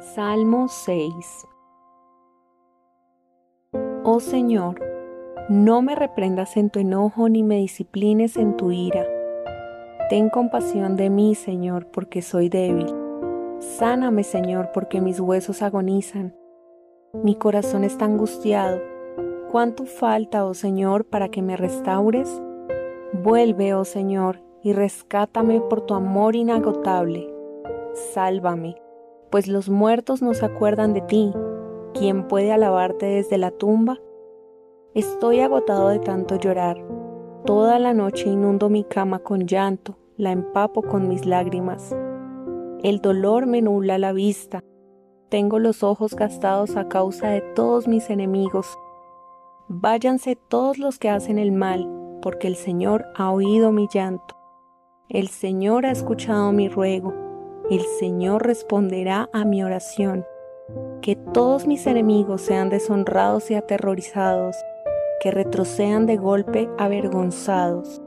Salmo 6 Oh Señor, no me reprendas en tu enojo ni me disciplines en tu ira. Ten compasión de mí, Señor, porque soy débil. Sáname, Señor, porque mis huesos agonizan. Mi corazón está angustiado. ¿Cuánto falta, oh Señor, para que me restaures? Vuelve, oh Señor, y rescátame por tu amor inagotable. Sálvame pues los muertos no se acuerdan de ti. ¿Quién puede alabarte desde la tumba? Estoy agotado de tanto llorar. Toda la noche inundo mi cama con llanto, la empapo con mis lágrimas. El dolor me nubla la vista. Tengo los ojos gastados a causa de todos mis enemigos. Váyanse todos los que hacen el mal, porque el Señor ha oído mi llanto. El Señor ha escuchado mi ruego el Señor responderá a mi oración. Que todos mis enemigos sean deshonrados y aterrorizados, que retrocedan de golpe avergonzados.